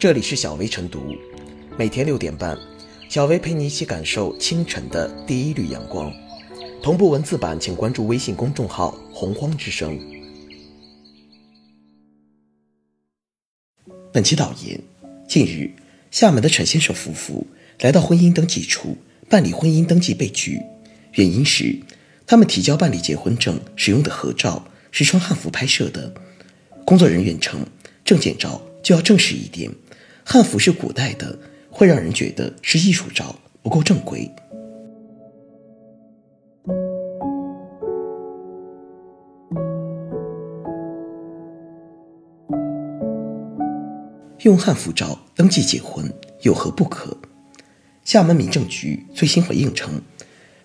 这里是小薇晨读，每天六点半，小薇陪你一起感受清晨的第一缕阳光。同步文字版，请关注微信公众号“洪荒之声”。本期导言：近日，厦门的陈先生夫妇来到婚姻登记处办理婚姻登记被拒，原因是他们提交办理结婚证使用的合照是穿汉服拍摄的。工作人员称，证件照就要正式一点，汉服是古代的，会让人觉得是艺术照，不够正规。用汉服照登记结婚有何不可？厦门民政局最新回应称，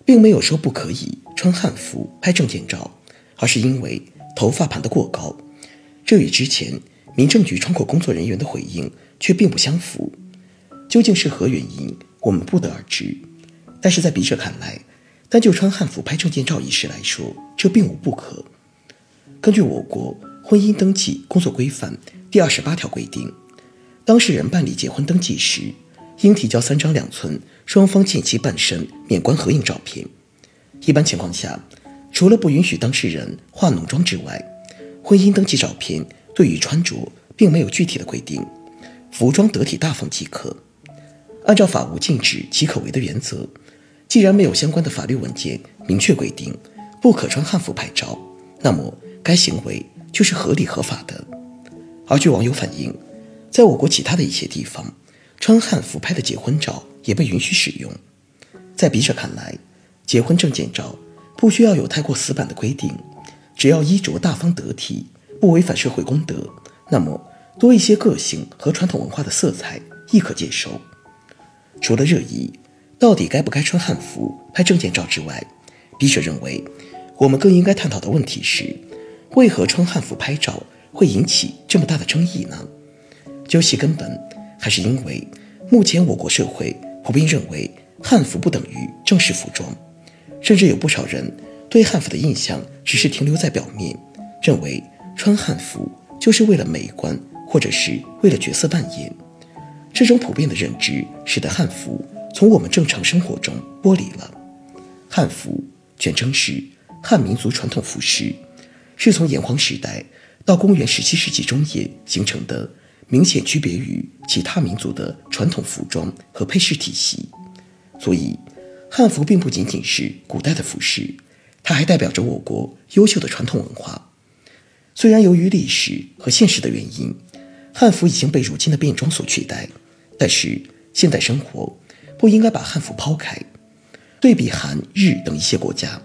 并没有说不可以穿汉服拍证件照，而是因为头发盘得过高。这与之前民政局窗口工作人员的回应却并不相符，究竟是何原因，我们不得而知。但是在笔者看来，单就穿汉服拍证件照一事来说，这并无不可。根据我国婚姻登记工作规范第二十八条规定，当事人办理结婚登记时，应提交三张两寸双方近期半身免冠合影照片。一般情况下，除了不允许当事人化浓妆之外，婚姻登记照片对于穿着并没有具体的规定，服装得体大方即可。按照法无禁止即可为的原则，既然没有相关的法律文件明确规定不可穿汉服拍照，那么该行为就是合理合法的。而据网友反映，在我国其他的一些地方，穿汉服拍的结婚照也被允许使用。在笔者看来，结婚证件照不需要有太过死板的规定。只要衣着大方得体，不违反社会公德，那么多一些个性和传统文化的色彩亦可接受。除了热议到底该不该穿汉服拍证件照之外，笔者认为，我们更应该探讨的问题是：为何穿汉服拍照会引起这么大的争议呢？究其根本，还是因为目前我国社会普遍认为汉服不等于正式服装，甚至有不少人。对汉服的印象只是停留在表面，认为穿汉服就是为了美观，或者是为了角色扮演。这种普遍的认知使得汉服从我们正常生活中剥离了。汉服全称是汉民族传统服饰，是从炎黄时代到公元十七世纪中叶形成的，明显区别于其他民族的传统服装和配饰体系。所以，汉服并不仅仅是古代的服饰。它还代表着我国优秀的传统文化。虽然由于历史和现实的原因，汉服已经被如今的便装所取代，但是现代生活不应该把汉服抛开。对比韩、日等一些国家，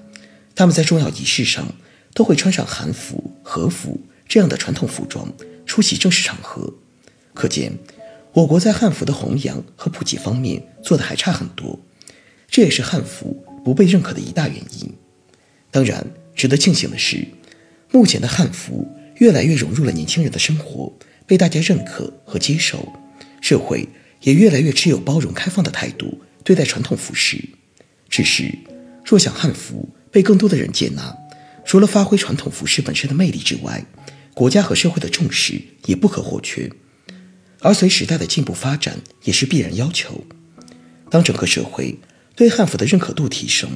他们在重要仪式上都会穿上韩服、和服这样的传统服装出席正式场合，可见我国在汉服的弘扬和普及方面做的还差很多，这也是汉服不被认可的一大原因。当然，值得庆幸的是，目前的汉服越来越融入了年轻人的生活，被大家认可和接受，社会也越来越持有包容开放的态度对待传统服饰。只是，若想汉服被更多的人接纳，除了发挥传统服饰本身的魅力之外，国家和社会的重视也不可或缺。而随时代的进步发展，也是必然要求。当整个社会对汉服的认可度提升，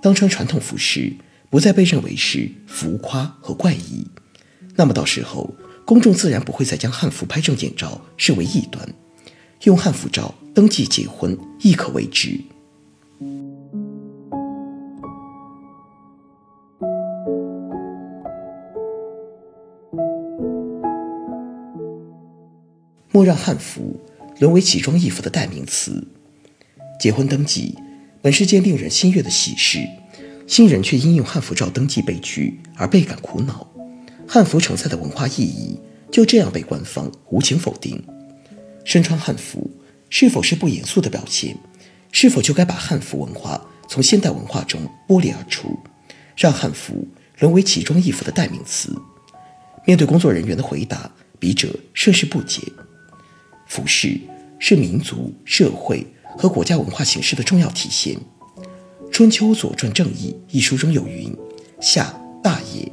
当穿传统服饰不再被认为是浮夸和怪异，那么到时候公众自然不会再将汉服拍证件照视为异端，用汉服照登记结婚亦可为之。莫让汉服沦为奇装异服的代名词，结婚登记。本是件令人心悦的喜事，新人却因用汉服照登记被拒而倍感苦恼。汉服承载的文化意义就这样被官方无情否定。身穿汉服是否是不严肃的表现？是否就该把汉服文化从现代文化中剥离而出，让汉服沦为奇装异服的代名词？面对工作人员的回答，笔者甚是不解。服饰是民族社会。和国家文化形式的重要体现，《春秋左传正义》一书中有云：“夏大也，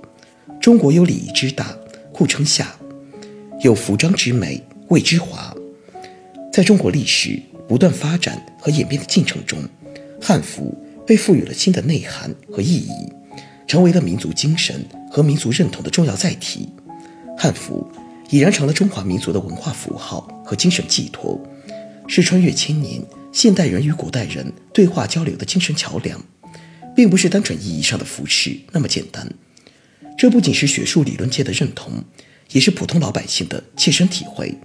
中国有礼仪之大，故称夏；有服装之美，谓之华。在中国历史不断发展和演变的进程中，汉服被赋予了新的内涵和意义，成为了民族精神和民族认同的重要载体。汉服已然成了中华民族的文化符号和精神寄托，是穿越千年现代人与古代人对话交流的精神桥梁，并不是单纯意义上的服饰那么简单。这不仅是学术理论界的认同，也是普通老百姓的切身体会。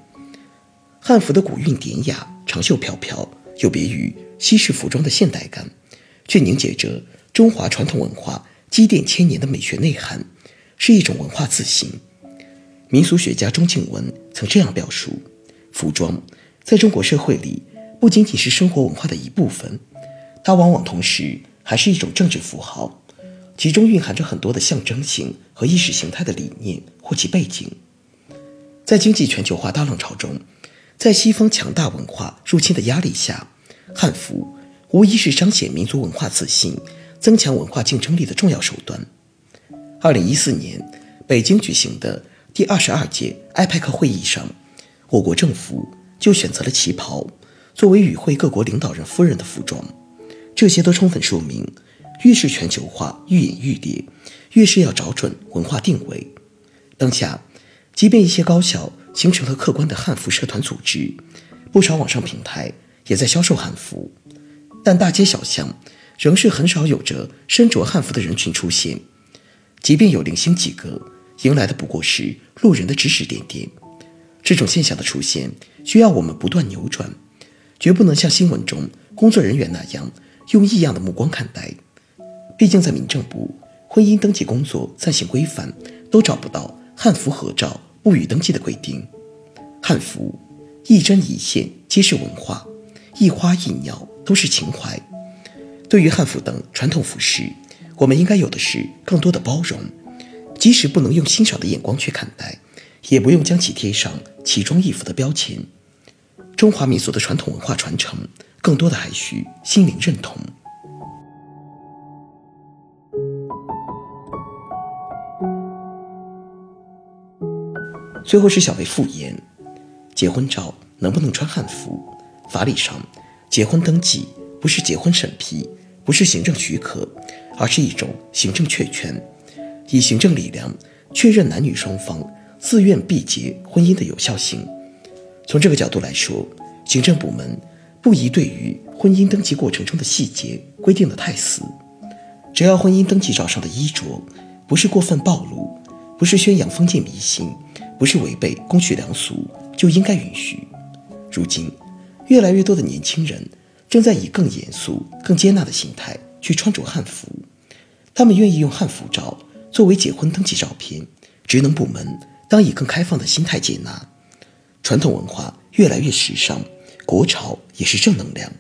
汉服的古韵典雅、长袖飘飘，有别于西式服装的现代感，却凝结着中华传统文化积淀千年的美学内涵，是一种文化自信。民俗学家钟敬文曾这样表述：服装在中国社会里不仅仅是生活文化的一部分，它往往同时还是一种政治符号。其中蕴含着很多的象征性和意识形态的理念或其背景。在经济全球化大浪潮中，在西方强大文化入侵的压力下，汉服无疑是彰显民族文化自信、增强文化竞争力的重要手段。二零一四年北京举行的第二十二届 IPEC 会议上，我国政府就选择了旗袍作为与会各国领导人夫人的服装，这些都充分说明。越是全球化愈演愈烈，越是要找准文化定位。当下，即便一些高校形成了客观的汉服社团组织，不少网上平台也在销售汉服，但大街小巷仍是很少有着身着汉服的人群出现。即便有零星几个，迎来的不过是路人的指指点点。这种现象的出现，需要我们不断扭转，绝不能像新闻中工作人员那样用异样的目光看待。毕竟，在民政部婚姻登记工作暂行规范都找不到汉服合照不予登记的规定。汉服一针一线皆是文化，一花一鸟都是情怀。对于汉服等传统服饰，我们应该有的是更多的包容，即使不能用欣赏的眼光去看待，也不用将其贴上奇装异服的标签。中华民族的传统文化传承，更多的还需心灵认同。最后是小薇复言：结婚照能不能穿汉服？法理上，结婚登记不是结婚审批，不是行政许可，而是一种行政确权，以行政力量确认男女双方自愿缔结婚姻的有效性。从这个角度来说，行政部门不宜对于婚姻登记过程中的细节规定的太死，只要婚姻登记照上的衣着不是过分暴露，不是宣扬封建迷信。不是违背公序良俗，就应该允许。如今，越来越多的年轻人正在以更严肃、更接纳的心态去穿着汉服，他们愿意用汉服照作为结婚登记照片。职能部门当以更开放的心态接纳传统文化，越来越时尚，国潮也是正能量。